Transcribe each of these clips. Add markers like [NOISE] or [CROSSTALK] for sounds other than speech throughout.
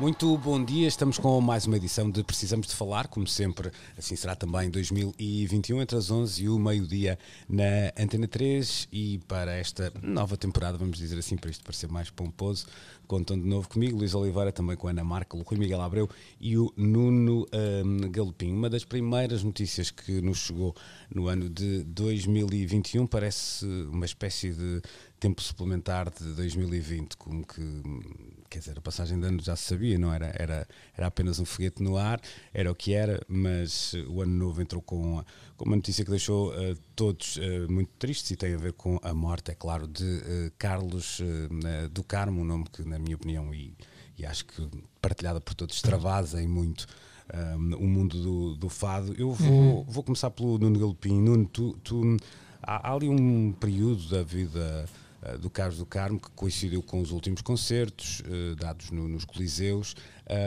Muito bom dia, estamos com mais uma edição de Precisamos de Falar, como sempre, assim será também em 2021, entre as 11 e o meio-dia na Antena 3 e para esta nova temporada, vamos dizer assim, para isto parecer mais pomposo, contam de novo comigo, Luís Oliveira, também com a Ana Marca, o Rui Miguel Abreu e o Nuno um, Galopim. Uma das primeiras notícias que nos chegou no ano de 2021 parece uma espécie de tempo suplementar de 2020, como que, quer dizer, a passagem de ano já se sabia, não era, era, era apenas um foguete no ar, era o que era, mas o ano novo entrou com, com uma notícia que deixou uh, todos uh, muito tristes e tem a ver com a morte, é claro, de uh, Carlos do Carmo, um nome que, na minha opinião, e, e acho que partilhada por todos, extravasa em muito um, o mundo do, do fado. Eu vou, uhum. vou começar pelo Nuno Galopim. Nuno, tu, tu há, há ali um período da vida uh, do Carlos do Carmo que coincidiu com os últimos concertos uh, dados no, nos Coliseus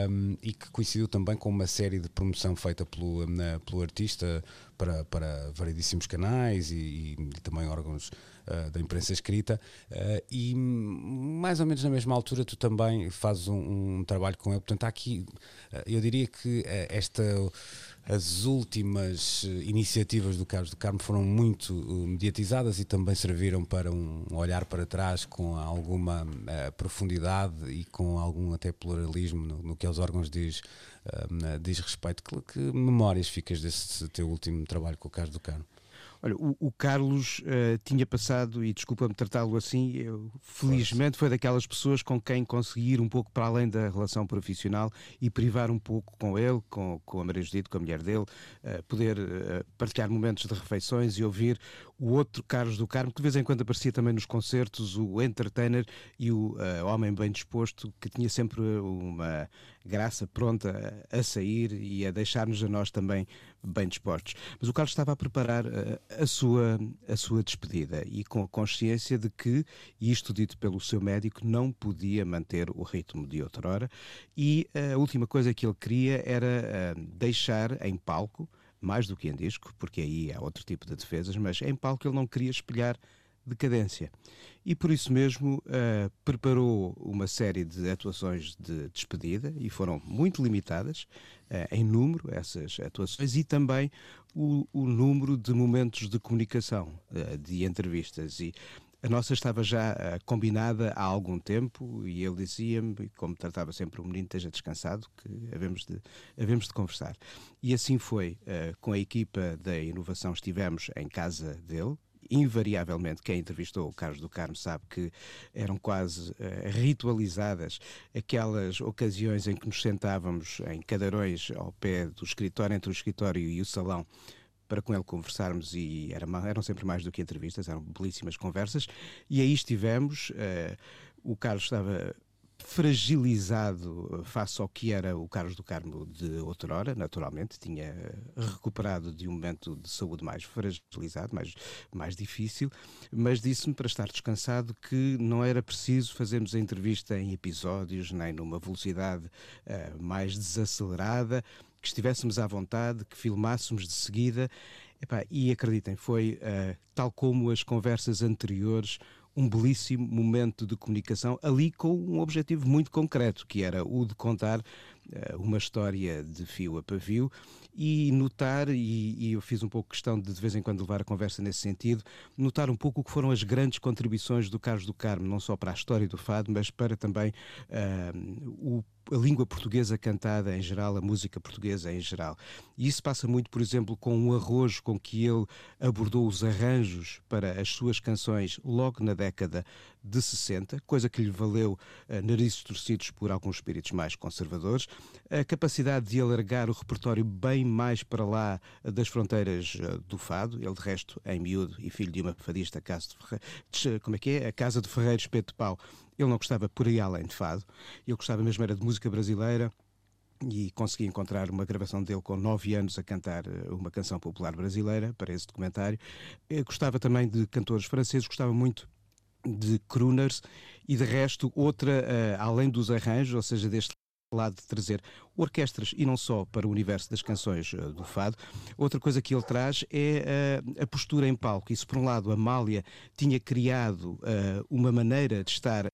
um, e que coincidiu também com uma série de promoção feita pelo, na, pelo artista para, para variedíssimos canais e, e, e também órgãos uh, da imprensa escrita. Uh, e mais ou menos na mesma altura tu também fazes um, um trabalho com ele. Portanto, há aqui, uh, eu diria que esta as últimas iniciativas do Carlos do Carmo foram muito mediatizadas e também serviram para um olhar para trás com alguma uh, profundidade e com algum até pluralismo no, no que aos órgãos diz, uh, diz respeito. Que, que, memórias ficas desse teu último trabalho com o Carlos do Carmo? Olha, o, o Carlos uh, tinha passado, e desculpa-me tratá-lo assim, eu, felizmente foi daquelas pessoas com quem conseguir um pouco para além da relação profissional e privar um pouco com ele, com, com a Maria Judite, com a mulher dele, uh, poder uh, partilhar momentos de refeições e ouvir o outro Carlos do Carmo, que de vez em quando aparecia também nos concertos, o entertainer e o homem bem disposto, que tinha sempre uma graça pronta a, sair e a deixar-nos a nós também bem dispostos. Mas o Carlos estava a preparar uh, a, sua, a sua despedida e com a consciência de que, isto dito pelo seu médico, não podia manter o ritmo de outrora e uh, a última coisa que ele queria era deixar em palco mais do que em disco, porque aí há outro tipo de defesas, mas em palco ele não queria espelhar decadência. E por isso mesmo uh, preparou uma série de atuações de despedida e foram muito limitadas uh, em número, essas atuações, e também o, o número de momentos de comunicação, uh, de entrevistas. E a nossa estava já combinada há algum tempo e ele dizia-me, como tratava sempre o menino, esteja descansado, que havemos de, havemos de conversar. E assim foi. Com a equipa da inovação estivemos em casa dele, invariavelmente quem entrevistou o Carlos do Carmo sabe que eram quase uh, ritualizadas aquelas ocasiões em que nos sentávamos em cadeirões ao pé do escritório, entre o escritório e o salão, para com ele conversarmos e era, eram sempre mais do que entrevistas, eram belíssimas conversas. E aí estivemos. Uh, o Carlos estava fragilizado face ao que era o Carlos do Carmo de outrora, naturalmente, tinha recuperado de um momento de saúde mais fragilizado, mais, mais difícil, mas disse-me para estar descansado que não era preciso fazermos a entrevista em episódios, nem numa velocidade uh, mais desacelerada, que estivéssemos à vontade, que filmássemos de seguida. Epá, e acreditem, foi uh, tal como as conversas anteriores, um belíssimo momento de comunicação, ali com um objetivo muito concreto, que era o de contar uh, uma história de fio a pavio e notar, e, e, eu fiz um pouco questão de de vez em quando levar a conversa nesse sentido, notar um pouco o que foram as grandes contribuições do Carlos do Carmo, não só para a história do fado, mas para também uh, o a língua portuguesa cantada em geral, a música portuguesa em geral. E isso passa muito, por exemplo, com o arrojo com que ele abordou os arranjos para as suas canções logo na década de 60, coisa que lhe valeu uh, narizes torcidos por alguns espíritos mais conservadores, a capacidade de alargar o repertório bem mais para lá das fronteiras uh, do fado, ele de resto em miúdo e filho de uma fadista casa de Ferre... como é que é? A Casa de Ferreiros Peto de Pau, Ele não gostava por aí além de fado, ele gostava mesmo era de música brasileira e consegui encontrar uma gravação dele com nove anos a cantar eh, uma canção popular brasileira para esse documentário. Eu gostava também de cantores franceses, gostava muito de crooners e de resto outra, uh, além dos arranjos, ou seja, deste lado de trazer orquestras e não só para o universo das canções uh, do fado. Outra coisa que ele traz é uh, a postura em palco. Isso, por um lado, a Amália tinha criado uma maneira de estar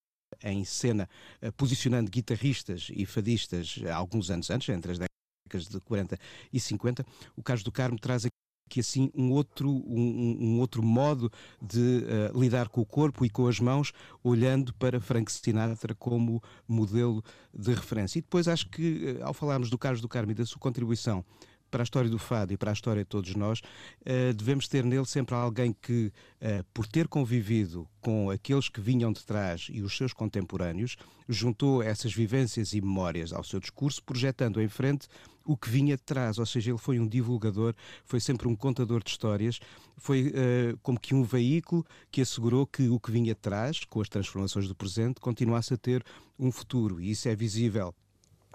em cena, posicionando guitarristas e fadistas alguns anos antes, entre as décadas de 40 e 50. O caso do Carmo traz que assim um outro, um, um outro modo de uh, lidar com o corpo e com as mãos, olhando para Frank Sinatra como modelo de referência. E depois acho que, ao falarmos do Carlos do Carmo e da sua contribuição para a história do fado e para a história de todos nós, uh, devemos ter nele sempre alguém que, uh, por ter convivido com aqueles que vinham de trás e os seus contemporâneos, juntou essas vivências e memórias ao seu discurso, projetando em frente o que vinha de trás, ou seja, ele foi um divulgador, foi sempre um contador de histórias, foi uh, como que um veículo que assegurou que o que vinha de trás, com as transformações do presente, continuasse a ter um futuro. E isso é visível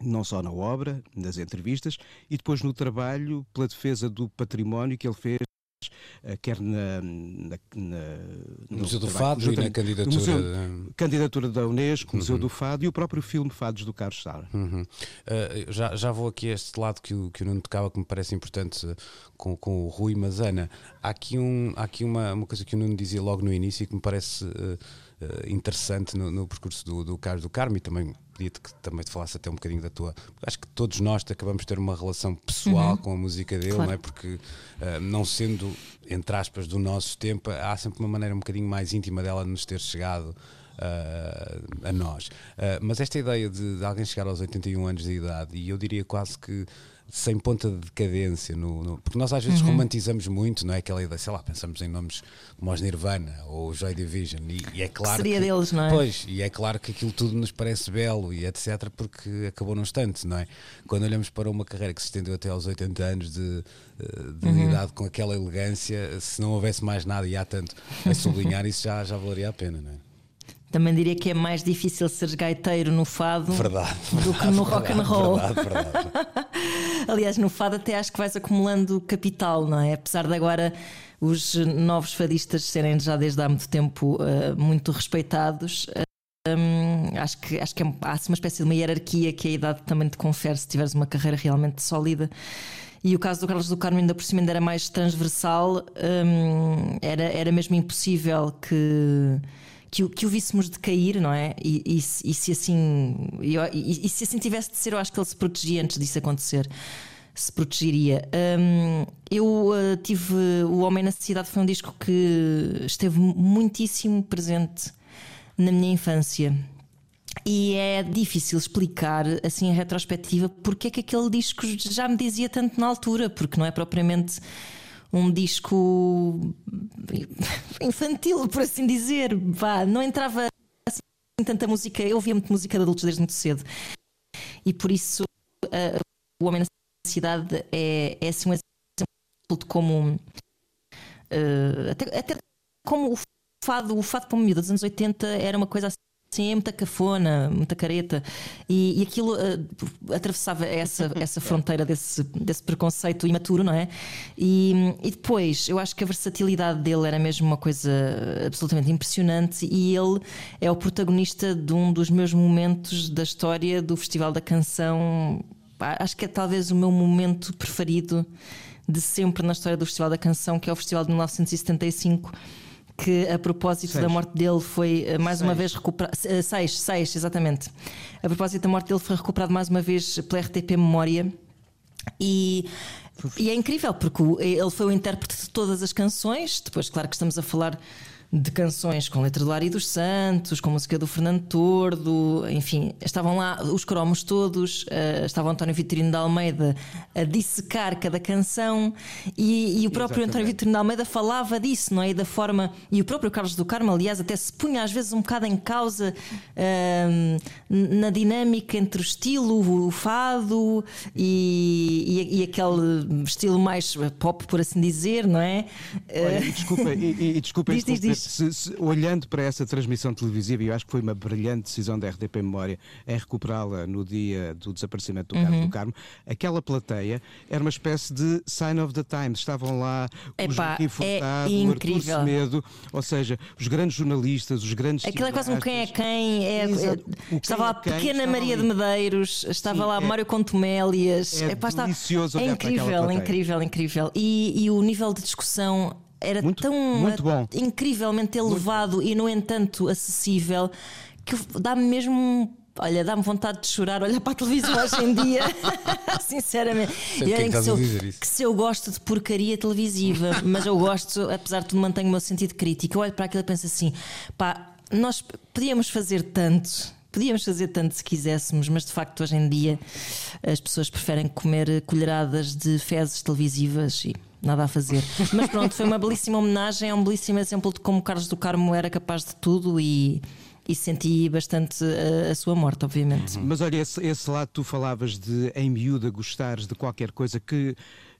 não só na obra, nas entrevistas, e depois no trabalho pela defesa do património que ele fez eh, quer na, na, na no Museu do Fado e na candidatura museu, candidatura da Unesco, uhum. Museu do Fado e o próprio filme Fados do Carlos Sara. Uhum. Uh, já, já vou aqui a este lado que o, que o Nuno tocava que me parece importante uh, com, com o Rui Mazana. Há aqui, um, há aqui uma, uma coisa que o Nuno dizia logo no início e que me parece uh, interessante no, no, percurso do, do Carlos do Carmo e também pedia-te que também te falasse até um bocadinho da tua. Acho que todos nós acabamos de ter uma relação pessoal uhum. com a música dele, claro. não é? Porque uh, não sendo, entre aspas, do nosso tempo, há sempre uma maneira um bocadinho mais íntima dela de nos ter chegado. Uh, a nós. Uh, mas esta ideia de, de, alguém chegar aos 81 anos de idade, e eu diria quase que sem ponta de decadência, no, no, porque nós às vezes uhum. romantizamos muito, não é? Aquela ideia, sei lá, pensamos em nomes como os Nirvana ou Joy Division, e, e é claro. Que seria que, deles, não é? Pois, e é claro que aquilo tudo nos parece belo e etc., porque acabou num instante, não é? Quando olhamos para uma carreira que se estendeu até aos 80 anos de, eh, de uhum. idade com aquela elegância, se não houvesse mais nada e há tanto a sublinhar, isso já, já valeria a pena, não é? Também diria que é mais difícil seres gaiteiro no fado verdade, do que no rock and roll. Verdade, [LAUGHS] verdade. Aliás, no fado até acho que vais acumulando capital, não é? Apesar de agora os novos fadistas serem já desde há muito tempo uh, muito respeitados. Um, acho que, acho que é, há uma espécie de uma hierarquia que a idade também te confere se tiveres uma carreira realmente sólida. E o caso do Carlos do Carmo ainda por cima ainda era mais transversal, um, era, era mesmo impossível que que, que o víssemos decair, não é? E, e, e se assim e, e, se assim tivesse de ser, eu acho que ele se protegia antes disso acontecer. Se protegeria. Um, eu uh, tive. O Homem na Cidade foi um disco que esteve muitíssimo presente na minha infância. E é difícil explicar, assim, em retrospectiva, porque é que aquele disco já me dizia tanto na altura, porque não é propriamente um disco infantil, por assim dizer. Vá, não entrava assim tanta música. Eu ouvia muito música de adultos desde muito cedo. E por isso uh, o Homem na Cidade é, é assim um exemplo de como. Uh, até, até como o fado, o fado como miúdo dos anos 80 era uma coisa assim Sim, é muita cafona, muita careta. E, e aquilo uh, atravessava essa, [LAUGHS] essa fronteira desse, desse preconceito imaturo, não é? E, e depois, eu acho que a versatilidade dele era mesmo uma coisa absolutamente impressionante. E ele é o protagonista de um dos meus momentos da história do Festival da Canção. Acho que é talvez o meu momento preferido de sempre na história do Festival da Canção, que é o Festival de 1975 que a propósito seis. da morte dele foi eh, mais seis. uma vez recuperado. Eh, seis, seis, exatamente. A propósito da morte dele foi recuperado mais uma vez pela RTP Memória. E, e é incrível porque ele foi o intérprete de todas as canções. Depois, claro que estamos a falar de canções com letra do Lari dos Santos, com música do Fernando Tordo, enfim, estavam lá os cromos todos, uh, estava o António Vitorino de Almeida a dissecar cada canção e, e o próprio Exatamente. António Vitorino de Almeida falava disso, não é? E da forma, e o próprio Carlos do Carmo, aliás, até se punha às vezes um bocado em causa uh, na dinâmica entre o estilo, o fado e, e, e, aquele estilo mais pop, por assim dizer, não é? Olha, e desculpa, e, e desculpa diz, diz, diz se, se, olhando para essa transmissão televisiva, eu acho que foi uma brilhante decisão da RDP Memória em recuperá-la no dia do desaparecimento do uhum. do Carmo. Aquela plateia era uma espécie de sign of the times. Estavam lá os Joaquim Furtado, é incrível. Artur Semedo, ou seja, os grandes jornalistas, os grandes. Aquilo é quase um quem é quem. É, é, estava lá a pequena Maria ali. de Medeiros, estava Sim, lá é, Mário Contumélias. É, Epá, está, é incrível, incrível, incrível. E, e o nível de discussão era muito, tão muito incrivelmente elevado muito e, no entanto, acessível que dá-me mesmo Olha, dá-me vontade de chorar olhar para a televisão hoje em dia, [LAUGHS] [LAUGHS] sinceramente. e é que, que, se eu, que se eu gosto de porcaria televisiva, [LAUGHS] mas eu gosto, apesar de tudo, mantenho o meu sentido crítico. Eu olho para aquilo e penso assim: pá, nós podíamos fazer tanto. Podíamos fazer tanto se quiséssemos, mas de facto hoje em dia as pessoas preferem comer colheradas de fezes televisivas e nada a fazer. Mas pronto, foi uma belíssima homenagem, é um belíssimo exemplo de como Carlos do Carmo era capaz de tudo e e senti bastante a, a, sua morte, obviamente. Mas olha, esse, esse lado tu falavas de em miúda gostares de qualquer coisa que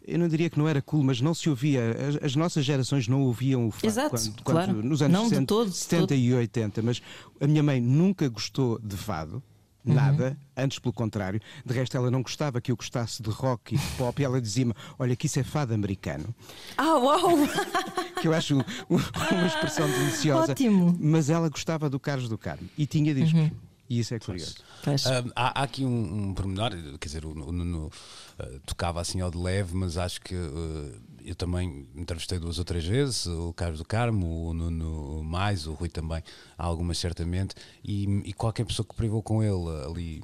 eu não diria que não era cool, mas não se ouvia. As, as nossas gerações não ouviam o fado Exato, quando, claro. nos anos não 60, todo, 70 todo. e 80. Mas a minha mãe nunca gostou de fado. Nada, uhum. antes pelo contrário. De resto, ela não gostava que eu gostasse de rock e de pop e ela dizia-me: Olha, que isso é fado americano. Ah, uau! que eu acho uma expressão deliciosa. Ótimo! Mas ela gostava do Carlos do Carmo e tinha discos. Uhum. E isso é curioso. Uh, há, há, aqui um, um pormenor, quer dizer, o Nuno uh, tocava assim ao de leve, mas acho que uh, eu também entrevistei duas ou três vezes, o Carlos do Carmo, o Nuno mais, o Rui também, algumas certamente, e, e qualquer pessoa que privou com ele ali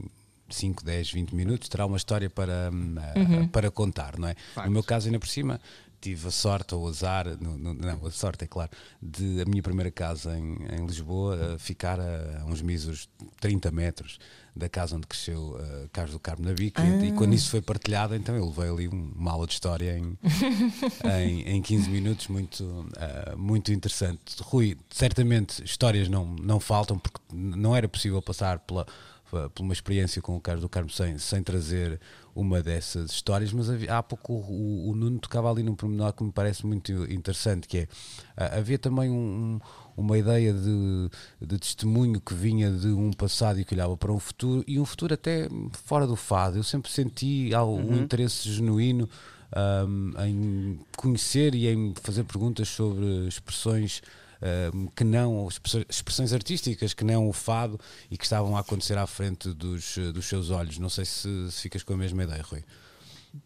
5, 10, 20 minutos terá uma história para, uhum. para contar, não é? Facto. No meu caso, ainda por cima, tive a sorte ou azar, no, no, não, a sorte é claro, de a minha primeira casa em, em Lisboa ficar a, uns míseros 30 metros da casa onde cresceu uh, Carlos do Carmo na Bica ah. e, quando isso foi partilhado então eu levei ali uma aula de história em, [LAUGHS] em, em 15 minutos muito, uh, muito interessante. Rui, certamente histórias não, não faltam porque não era possível passar pela por uma experiência com o Carlos do Carmo sem, sem trazer uma dessas histórias, mas havia, há pouco o, o, Nuno tocava ali num pormenor que me parece muito interessante, que é havia também um, uma ideia de, de, testemunho que vinha de um passado e que olhava para um futuro, e um futuro até fora do fado. Eu sempre senti um uhum. interesse genuíno um, em conhecer e em fazer perguntas sobre expressões que não, expressões artísticas que não o fado e que estavam a acontecer à frente dos, dos seus olhos. Não sei se, se ficas com a mesma ideia, Rui.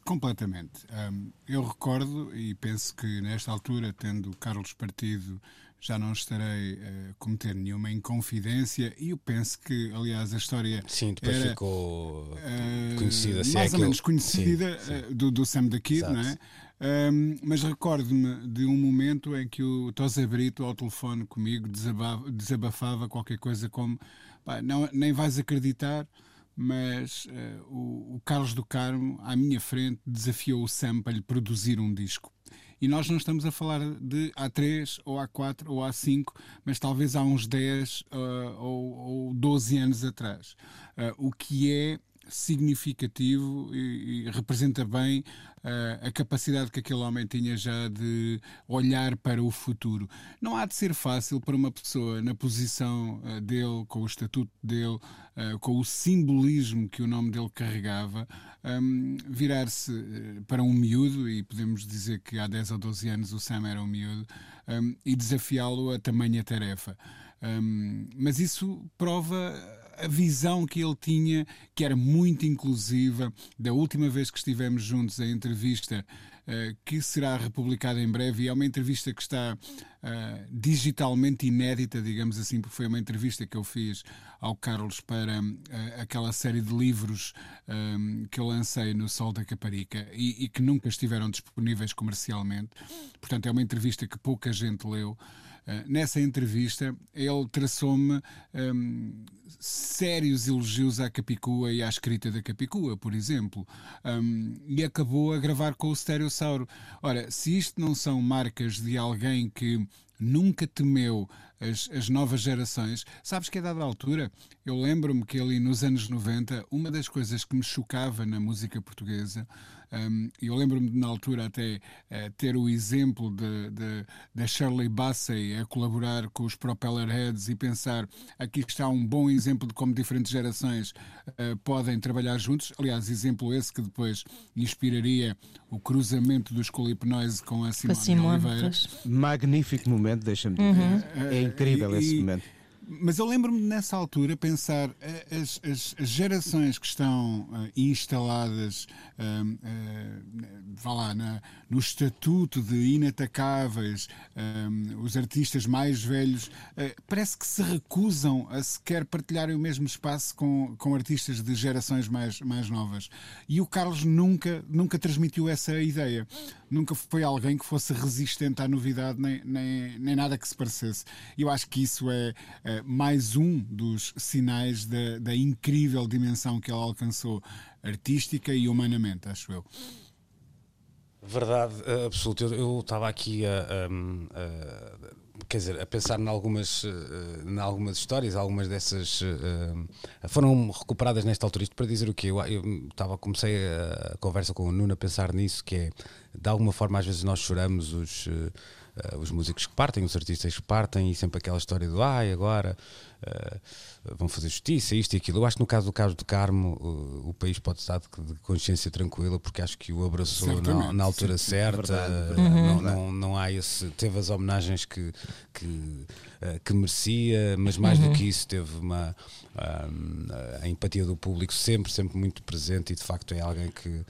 Completamente. Um, eu recordo e penso que nesta altura, tendo Carlos partido, já não estarei a cometer nenhuma inconfidência e eu penso que, aliás, a história. Sim, depois era, ficou uh, conhecida. É mais é ou menos conhecida sim, sim. Uh, do, do Sam da Kid, não é? Um, mas recordo-me de um momento em que o Tosa Brito, ao telefone comigo, desabafava, desabafava qualquer coisa como: pá, não, nem vais acreditar, mas uh, o, o, Carlos do Carmo, à minha frente, desafiou o Sam para lhe produzir um disco. E nós não estamos a falar de há 3 ou há 4 ou há 5, mas talvez há uns 10 uh, ou, ou 12 anos atrás. Uh, o que é significativo e, e representa bem uh, a capacidade que aquele homem tinha já de olhar para o futuro. Não há de ser fácil para uma pessoa na posição uh, dele, com o estatuto dele, uh, com o simbolismo que o nome dele carregava, um, virar-se para um miúdo, e podemos dizer que há 10 ou 12 anos o Sam era um miúdo, um, e desafiá-lo a tamanha tarefa. Um, mas isso prova a visão que ele tinha, que era muito inclusiva. Da última vez que estivemos juntos, a entrevista uh, que será republicada em breve, e é uma entrevista que está uh, digitalmente inédita, digamos assim, porque foi uma entrevista que eu fiz ao Carlos para uh, aquela série de livros que eu lancei no Sol da Caparica e, e que nunca estiveram disponíveis comercialmente. Portanto, é uma entrevista que pouca gente leu. Uh, nessa entrevista, ele traçou-me um, sérios elogios à Capicua e à escrita da Capicua, por exemplo, um, e acabou a gravar com o Stereossauro. Ora, se isto não são marcas de alguém que nunca temeu as, as, novas gerações. Sabes que a dada altura, eu lembro-me que ali nos anos 90, uma das coisas que me chocava na música portuguesa um, eu lembro-me na altura até uh, ter o exemplo da Shirley Bassey a colaborar com os Propeller Heads e pensar aqui está um bom exemplo de como diferentes gerações uh, podem trabalhar juntos. Aliás, exemplo esse que depois inspiraria o cruzamento dos Colipnoise com a Simone, Simone Oliveira. Pois. Magnífico momento, deixa-me dizer. Uhum. É incrível esse momento. Mas eu lembro-me nessa altura pensar eh, as, as, as gerações que estão uh, instaladas uh, uh, lá, na, no estatuto de inatacáveis, os artistas mais velhos, parece que se recusam a sequer partilharem o mesmo espaço com, com artistas de gerações mais, mais novas. E o Carlos nunca, nunca transmitiu essa ideia. Nunca foi alguém que fosse resistente à novidade, nem, nem, nem nada que se parecesse. Eu acho que isso é mais um dos sinais da, da incrível dimensão que ele alcançou artística e humanamente, acho eu. Verdade uh, absoluta. Eu estava aqui a, a, a, quer dizer, a pensar em algumas, uh, em algumas histórias, algumas dessas foram recuperadas nesta altura. Isto para dizer o quê? Eu, eu estava, comecei a, conversa com o Nuno a pensar nisso, que é de alguma forma às vezes nós choramos os uh, os músicos que partem, os artistas que partem, e sempre aquela história do ai, agora uh, vão fazer justiça, isto e aquilo. Eu acho que no caso do caso do Carmo, uh, o país pode estar de, de, consciência tranquila, porque acho que o abraçou na, na, altura sim, certa. Verdade, não, não, não, há esse. Teve as homenagens que, que, que merecia, mas mais uhum. do que isso, teve uma. a empatia do público sempre, sempre muito presente e de facto é alguém que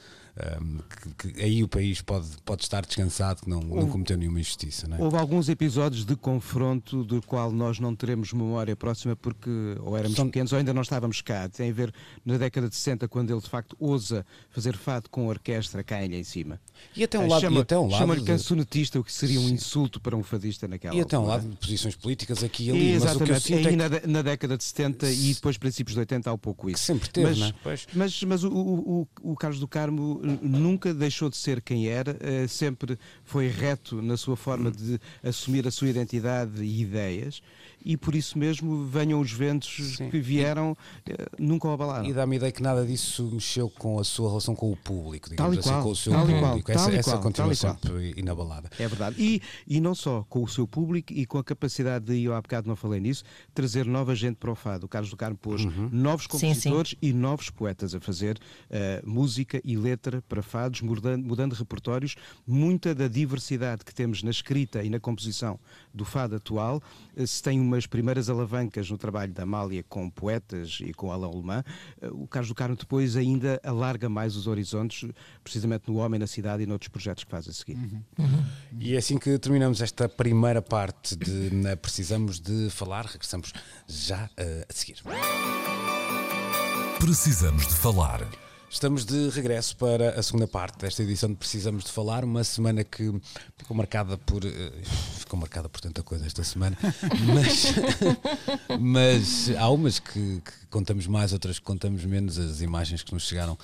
um, que, que, aí o país pode, pode estar descansado que não, não cometeu nenhuma injustiça. É? Houve alguns episódios de confronto do qual nós não teremos memória próxima porque ou éramos São... pequenos ou ainda não estávamos cá. Tem a ver na década de 60 quando ele de facto ousa fazer fado com a orquestra cá em cima. E até um lado, chama, até um lado chama-lhe de... cancionetista, o que seria um insulto para um fadista naquela E até um lado de posições políticas aqui e ali. Exatamente, mas aí é na, na, década de 70 e depois princípios de 80 há um pouco isso. Que sempre teve, mas, não é? Mas, mas o, o, o Carlos do Carmo nunca deixou de ser quem era, eh, sempre foi reto na sua forma de assumir a sua identidade e ideias e por isso mesmo venham os ventos Sim. que vieram, e, eh, nunca o abalaram. E dá-me a ideia que nada disso mexeu com a sua relação com o público, digamos assim, qual, com o seu tal público. Qual, essa, essa qual, continua sempre inabalada. É verdade. E, e não só com o seu público e com a capacidade de, eu há bocado não falei nisso, trazer nova gente para o fado. O Carlos do Carmo pôs uhum. novos compositores sim, sim. e novos poetas a fazer uh, música e letra para fados, mudando, mudando repertórios. Muita da diversidade que temos na escrita e na composição do fado atual uh, se tem umas primeiras alavancas alavancas no trabalho da Amália com poetas e com Alain Alemã, eh, o Carlos do Carmo depois ainda alarga mais os horizontes, precisamente no Homem na Cidade e noutros projetos que faz a seguir. Uhum. Uhum. E é assim que terminamos esta primeira parte de Precisamos de Falar. Regressamos já uh, a seguir. Precisamos de Falar. Estamos de regresso para a segunda parte desta edição de Precisamos de Falar, uma semana que ficou marcada por. Uh, ficou marcada por tanta coisa esta semana, [LAUGHS] mas, mas há umas que, que, contamos mais, outras que contamos menos. As imagens que nos chegaram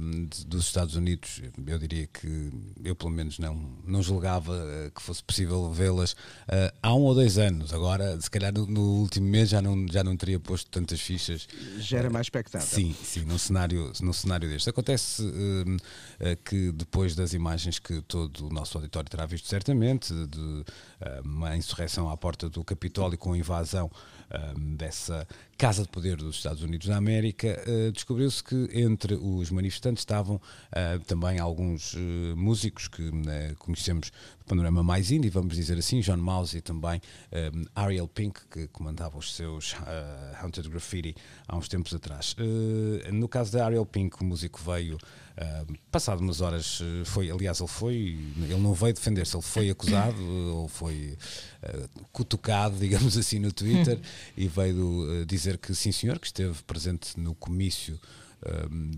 um, dos Estados Unidos, eu diria que eu pelo menos não, não julgava uh, que fosse possível vê-las uh, há um ou dois anos. Agora, se calhar no, no, último mês já não, já não teria posto tantas fichas. Já era mais expectável. Sim, sim, num cenário, num cenário deste. Acontece uh, que depois das imagens que todo o nosso auditório terá visto certamente, de uma insurreição à porta do Capitólio com invasão dessa Casa de Poder dos Estados Unidos da América, uh, descobriu-se que entre os manifestantes estavam uh, também alguns uh, músicos que conhecemos do panorama mais indie, vamos dizer assim, John Mouse e também Ariel Pink, que comandava os seus Haunted Graffiti há uns tempos atrás. no caso da Ariel Pink, o músico veio Uh, passado umas horas foi, aliás, ele foi, ele não veio defender-se, ele foi acusado [COUGHS] ou foi uh, cutucado, [LAUGHS] digamos assim, no Twitter [LAUGHS] e veio uh, dizer que sim, senhor, que esteve presente no comício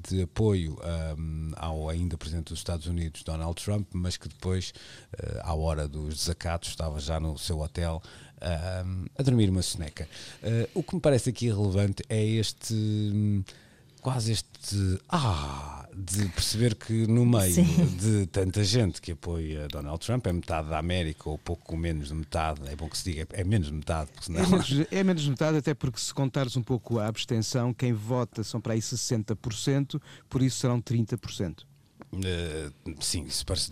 de apoio um, ao ainda presidente dos Estados Unidos, Donald Trump, mas que depois, uh, à hora dos desacatos, estava já no seu hotel uh, a dormir uma soneca. Uh, o que me parece aqui relevante é este. Hum, quase este. Ah! De perceber que no meio Sim. de tanta gente que apoia Donald Trump, é metade da América, ou pouco menos de metade, é bom que se diga, é menos de metade. Senão... É, menos, é menos de metade, até porque se contares um pouco a abstenção, quem vota são para aí 60%, por isso serão 30%. Uh, sim,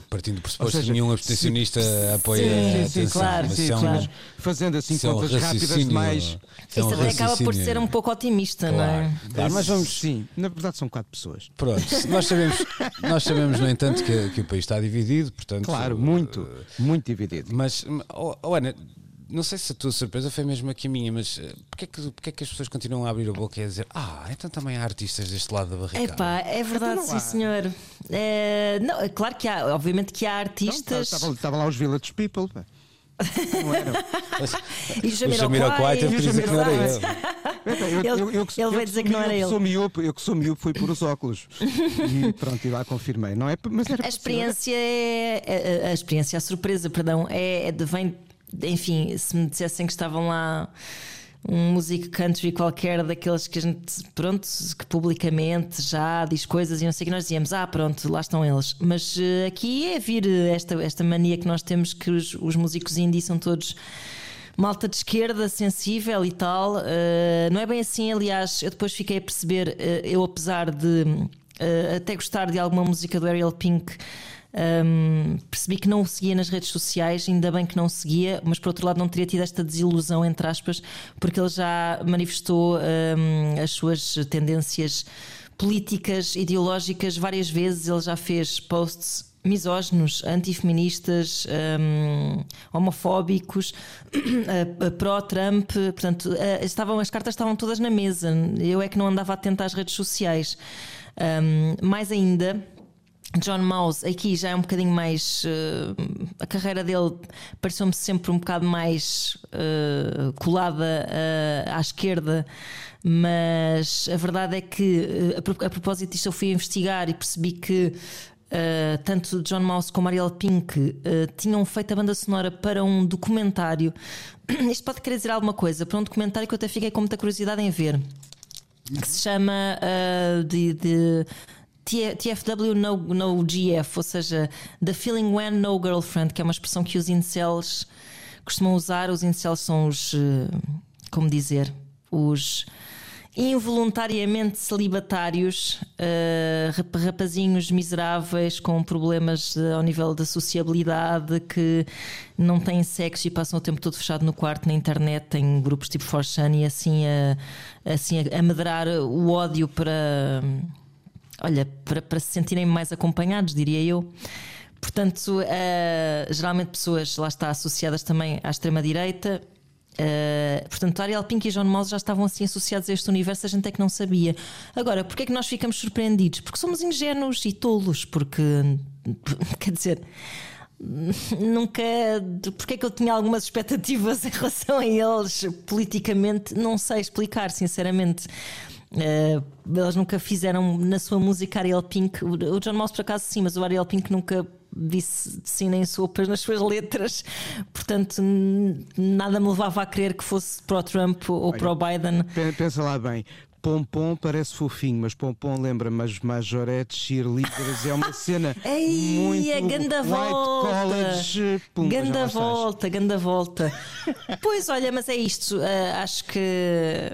partindo do pressuposto que nenhum abstencionista se, apoia sim, sim, claro, sim, claro. Fazendo assim contas rápidas mais. Isso até acaba por ser um pouco otimista, claro, não é? Claro, mas vamos. Sim, na verdade são quatro pessoas. Pronto, nós sabemos, nós sabemos no entanto, que, que o país está dividido, portanto. Claro, muito, uh, muito dividido. Mas, oh, oh, Ana, não sei se a tua surpresa foi mesmo aqui a minha, mas uh, porquê, é que, porquê é que as pessoas continuam a abrir a boca e a dizer Ah, então também há artistas deste lado da barricada? Epá, é verdade, sim senhor. É, não, é claro que há, obviamente que há artistas. Estavam lá os Village People. Não eram. [LAUGHS] e o Jamiroquai teve que dizer que não era ele. ele veio dizer que não era ele. Sou miúdo, eu que sou miúdo fui por os óculos. e pronto, e lá confirmei. Não é, mas era a experiência é. A, a, experiência, a surpresa, perdão, é, é vem enfim, se me dissessem que estavam lá um músico country qualquer daqueles que a gente, pronto, que publicamente já diz coisas e não sei o que nós dizíamos, ah, pronto, lá estão eles. Mas uh, aqui é vir esta, esta mania que nós temos que os, os músicos indie são todos malta de esquerda, sensível e tal. Uh, não é bem assim, aliás, eu depois fiquei a perceber, uh, eu apesar de até gostar de alguma música do Ariel Pink. Um, percebi que não o seguia nas redes sociais, ainda bem que não o seguia, mas por outro lado não teria tido esta desilusão, entre aspas, porque ele já manifestou um, as suas tendências políticas, ideológicas várias vezes. Ele já fez posts misóginos, antifeministas, um, homofóbicos, [CLEARS THROAT] pró-Trump, portanto, estavam, as cartas estavam todas na mesa. Eu é que não andava atenta às redes sociais. Um, mais ainda, John Mouse aqui já é um bocadinho mais. Uh, a carreira dele pareceu-me sempre um bocado mais uh, colada uh, à esquerda, mas a verdade é que, a, propósito disto, eu fui investigar e percebi que. tanto John Mouse como Ariel Pink tinham feito a banda sonora para um documentário. [CLEARS THROAT] Isto pode querer dizer alguma coisa, para um documentário que eu até fiquei com muita curiosidade em ver, que se chama de, de TFW no, no GF, ou seja, The Feeling When No Girlfriend, que é uma expressão que os incels costumam usar. Os incels são os, eh, como dizer, os involuntariamente celibatários, uh, rapazinhos miseráveis com problemas ao nível da sociabilidade que não têm sexo e passam o tempo todo fechado no quarto na internet, têm grupos tipo Forchan e assim a, assim a, a medrar o ódio para olha, para, para se sentirem mais acompanhados, diria eu. Portanto, uh, geralmente pessoas lá está associadas também à extrema-direita. Uh, portanto, Ariel Pink e John Moss já estavam assim associados a este universo, a gente é que não sabia. Agora, porquê é que nós ficamos surpreendidos? Porque somos ingênuos e tolos, porque [LAUGHS] quer dizer, nunca. Porque é que eu tinha algumas expectativas em relação a eles politicamente? Não sei explicar, sinceramente. Uh, eles nunca fizeram na sua música Ariel Pink. O John Moss, por acaso, sim, mas o Ariel Pink nunca disse sim nem sopas nas suas letras. Portanto, nada me levava a crer que fosse pró-Trump ou pró-Biden. Pensa lá bem. Pompom parece fofinho, mas Pompom lembra-me as majoretes cheerleaders. É uma cena [LAUGHS] Ei, muito é ganda volta. College, pum, ganda volta, ganda volta. [LAUGHS] pois olha, mas é isto. Uh, acho que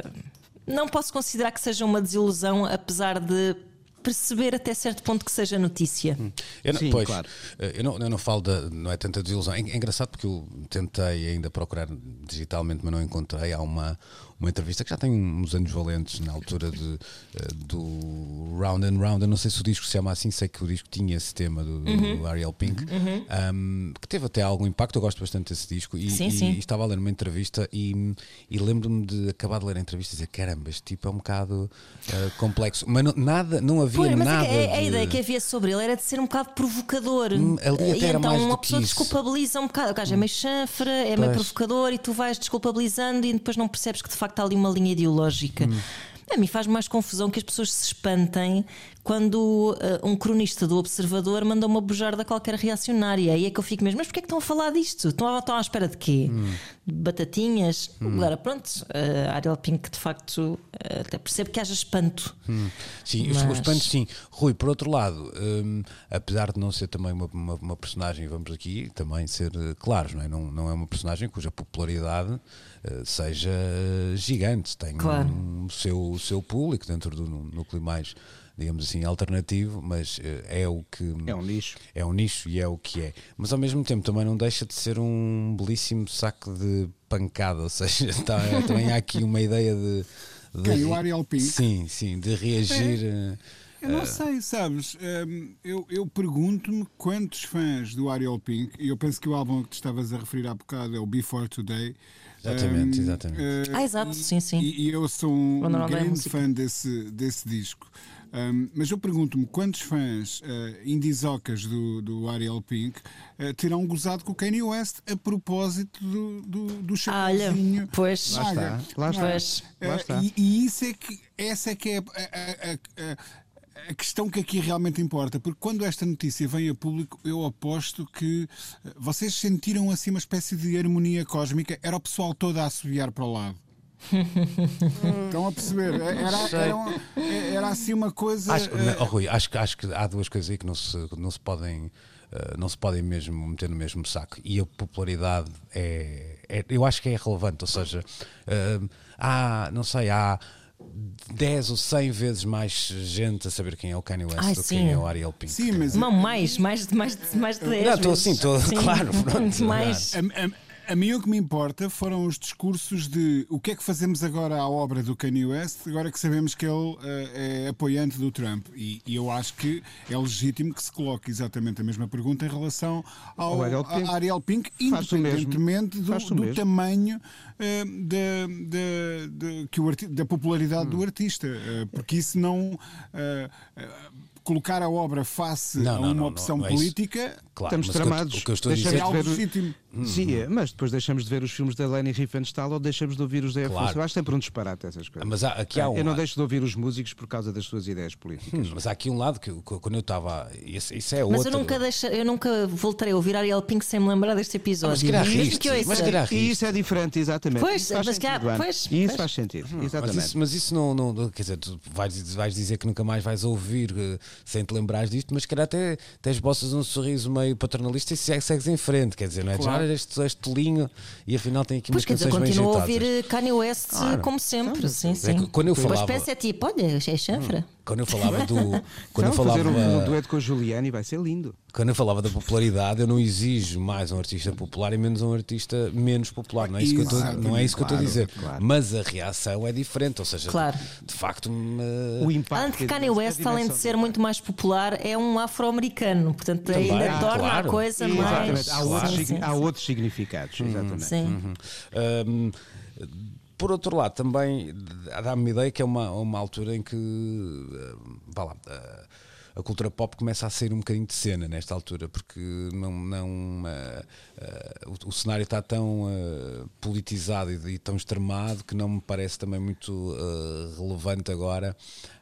não posso considerar que seja uma desilusão, apesar de perceber até certo ponto que seja notícia. Hum. Eu não, Sim, pois, claro. Eh, eu não, eu não falo de, não é tanta desilusão. É, é engraçado porque eu tentei ainda procurar digitalmente, mas não encontrei. Há uma, uma entrevista que já tem uns anos valentes na altura de, eh, do Round and Round. Eu não sei se o disco se chama assim, sei que o disco tinha esse tema do, uhum. do Ariel Pink, uhum. um, que teve até algum impacto. Eu gosto bastante desse disco. E, sim, e, sim. e estava a ler uma entrevista e, e lembro-me de acabar de ler a entrevista e dizer: caramba, este tipo é um bocado uh, complexo. Mas não, nada, não havia Pô, mas nada. É a, a, ideia que havia sobre ele era de ser um bocado provocador. Hum, ali até e era então mais uma pessoa desculpabiliza um bocado. O gajo é meio chanfre, é pois. meio provocador e tu vais desculpabilizando e depois não percebes que de facto há ali uma linha ideológica. Hum. A mim faz mais confusão que as pessoas se espantem quando uh, um cronista do Observador manda uma bujarda qualquer reacionária. E é que eu fico mesmo, mas porquê é que estão a falar disto? Estão, estão à espera de quê? Hum. batatinhas. Hum. Agora, pronto, a Ariel Pink, de facto, eh, até percebo que haja espanto. Hum. Sim, Mas- os pantos sim. Rui, por outro lado, hum, apesar de não ser também uma, uma, uma personagem, vamos aqui também ser claros, não é? Não, não é uma personagem cuja popularidade seja gigante, tem Claro. um, o seu, seu público dentro do nú- núcleo mais, digamos assim, alternativo, mas eh, é o que. É um nicho. É um nicho e é o que é. Mas ao mesmo tempo também não deixa de ser um belíssimo saco de pancada, ou seja, [LAUGHS] tá- também há aqui uma ideia de. de Quem? O Ariel Pink? Sim, sim, de reagir. eh, Eu não sei, sabes? hum, eu eu pergunto-me quantos fãs do Ariel Pink, e eu penso que o álbum que te estavas a referir há bocado é o Before Today. Exatamente, exatamente. eh, Ah, exato, e- sim, sim. E, e eu sou um, dá grande fã desse, desse disco. Hum, mas eu pergunto-me quantos fãs uh, indizocas do, do Ariel Pink eh, terão gozado com o Kanye West a propósito do, do, do Ah, olha, pois. Lá está, lá está. Pois. eh, Lá está. E, e isso é que, essa é que é a, a- a- a- questão que aqui realmente importa, porque quando esta notícia vem a público, eu aposto que eh, vocês sentiram assim uma espécie de harmonia cósmica, era o pessoal todo a assobiar para o lado. [LAUGHS] Estão a perceber? Era, era, um- era assim uma coisa. Acho, eh, oh, Rui, acho, que- acho que há duas coisas aí que não se, não se podem. eh, não se podem mesmo meter no mesmo saco e a popularidade é, é- eu acho que é relevante ou seja há não sei há 10 ou 100 vezes mais gente a saber quem é o Kanye West Ai, do que sim. quem é o Ariel Pink Sim, mas Não, mais, mais, de- mais, de- mais de 10 Não, estou assim, estou- claro, pronto, [LAUGHS] mais. A, a- a mim o que me importa foram os discursos de o que é que fazemos agora à obra do Kanye West, agora que sabemos que ele eh, é apoiante do Trump. E, e eu acho que é legítimo que se coloque exatamente a mesma pergunta em relação ao, Ariel Pink. a Ariel Pink, independentemente do, do tamanho eh, da, da, da- que o arti- da popularidade Hum. do artista. eh, porque isso não. colocar a obra face Não, a uma não, não, opção não é política claro, Estamos tramados. o que eu estou a dizer é algo ver legítimo. Sim, é, mas depois deixamos de ver os filmes da Leni Riefenstahl ou deixamos de ouvir os da Claro. Eu acho sempre um disparate essas coisas. mas há, aqui há um Eu não deixo de ouvir os músicos por causa das suas ideias políticas. Hum, mas há aqui um lado que quando eu estava isso, isso é Mas outro eu nunca, deixa, eu nunca voltarei a ouvir Ariel Pink sem me lembrar deste episódio. mas se calhar riste, mas calhar E isso é diferente, exatamente. Pois, Isso faz mas pois, E isso faz sentido, Mas exatamente. isso, mas isso não, não- Quer dizer, tu vais, vais dizer que nunca mais vais ouvir eh, sem te lembrares disto, mas se calhar até, até esboças um sorriso meio paternalista e se- segues em frente. Quer dizer, não é? Claro. Este, este tolinho e afinal tem aqui Pois umas quer dizer, canções bem continuo a ouvir eh, Kanye West Claro. como sempre. Sim, É sim. que quando eu Uma falava- espécie é tipo, olha, é chanfra. Quando eu falava do. [LAUGHS] Quando eu falava. fazer um, um dueto com a Juliane vai ser lindo. Quando eu falava da popularidade, eu não exijo mais um artista popular e menos um artista menos popular. Não é isso que eu estou, não é isso que eu estou a Claro, dizer. claro. Mas a reação é diferente. Ou seja, Claro. de facto, O impacto. Antes que e Kanye West, além de ser muito mais popular, é um afro-americano. Portanto, Também, ainda torna claro. a coisa Exatamente. mais. Há, outros, Sim, signi- sim, há sim. Outros significados. Exatamente. Sim. Hum, por outro lado, também dá-me uma ideia que é uma, uma altura em que eh, vá lá, eh, a cultura pop começa a sair um bocadinho de cena nesta altura, porque não, não, eh, eh, o, o cenário está tão eh, politizado e, e tão extremado que não me parece também muito relevante agora.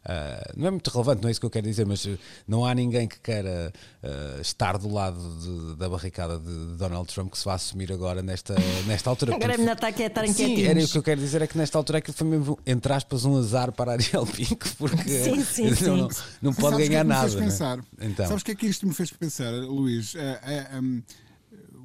Eh, não é muito relevante, não é isso que eu quero dizer, mas eh, não há ninguém que queira eh, estar do lado de- da barricada de Donald Trump que se vá assumir agora nesta, nesta altura. [LAUGHS] Agora é Portanto, melhor estar aqui a estarem Sim, era o que eu quero dizer é que nesta altura aquilo foi mesmo, entre aspas, um azar para a Ariel Pink, porque [LAUGHS] Sim, sim, [LAUGHS] não, sim. não- não pode Sabes o que é ganhar que nada. né? Então, Sabes o que é que isto me fez pensar, Luís? Eh, eh, um,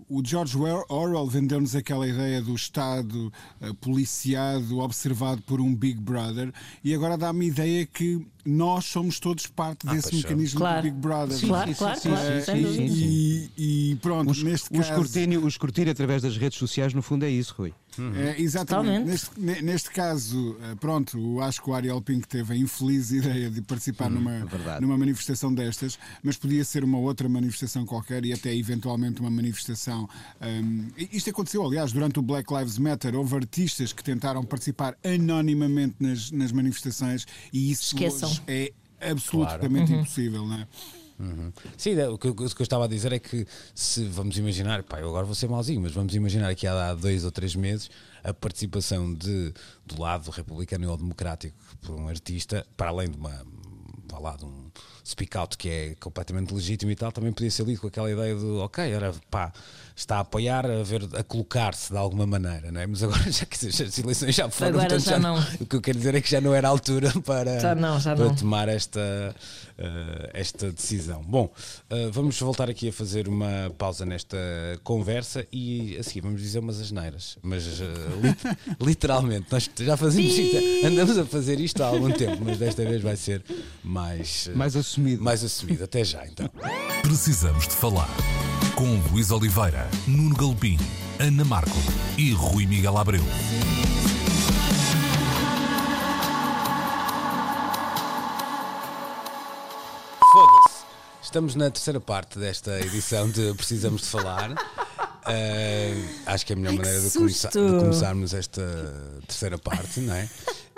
o George Or- Orwell vendeu-nos aquela ideia do Estado eh, policiado, observado por um Big Brother, e agora dá-me a ideia que nós somos todos parte desse pois mecanismo Claro. do Big Brother. Claro, sim, claro, sim, claro. Sem e- e, e pronto, Os, neste o, caso. escrutínio, o escrutínio através das redes sociais, no fundo, é isso, Rui. É, exatamente. Totalmente. Neste, ne- neste caso, eh, pronto, acho que o Ariel Pink teve a infeliz [LAUGHS] ideia de participar numa, verdade. numa manifestação destas, mas podia ser uma outra manifestação qualquer e até eventualmente uma manifestação. e isto aconteceu, aliás, durante o Black Lives Matter, houve artistas que tentaram participar anonimamente nas, nas manifestações e isso Esqueçam. hoje é absolutamente impossível, não é? Sim, é, o que, eu- o que eu estava a dizer é que se vamos imaginar, pá, eu agora vou ser mauzinho, mas vamos imaginar que há dois ou três meses a participação de, do lado republicano ou democrático por um artista, para além de uma vá lá, de um speak out que é completamente legítimo e tal, também podia ser lido com aquela ideia de, ok, era pá, está a apoiar, a, ver, a colocar-se de alguma maneira, não é? Mas agora [LAUGHS] já que as eleições já foram, Agora portanto, já não. O que eu quero dizer é que já não era a altura [LAUGHS] para, Já não, já para não. tomar esta, eh, esta decisão. Bom, eh, vamos voltar aqui a fazer uma pausa nesta conversa e a seguir vamos dizer umas asneiras, mas eh, lit- [LAUGHS] literalmente, nós já fazemos isto, andamos a fazer isto há algum tempo, mas desta vez vai ser mais, Mais assumido. mais assumido. Até já então. Precisamos de falar com Luís Oliveira, Nuno Galpim, Ana Marco e Rui Miguel Abreu. Foda-se. Estamos na terceira parte desta edição de Precisamos de Falar. [LAUGHS] Eh, acho que é a melhor Ai, maneira de, começar- de começarmos esta terceira parte, não é?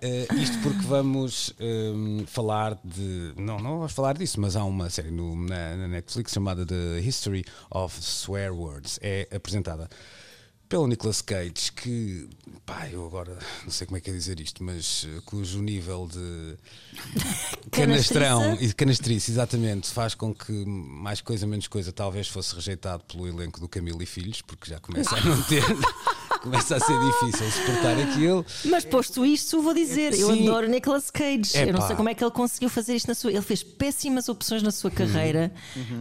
Eh, isto porque vamos ehm, falar de. Não, não vamos falar disso, mas há uma série no- na, na Netflix chamada The History of Swear Words. É apresentada pelo Nicolas Cage, que, pá, eu agora não sei como é que é dizer isto, mas eh, cujo nível de [LAUGHS] canastrão e de canastrice, exatamente, faz com que mais coisa, menos coisa, talvez fosse rejeitado pelo elenco do Camilo e Filhos, porque já começa a não ter, [LAUGHS] começa a ser difícil suportar aquilo. Mas posto isto, vou dizer, eu Sim. adoro Nicolas Cage. Epá. Eu não sei como é que ele conseguiu fazer isto na sua. Ele fez péssimas opções na sua carreira,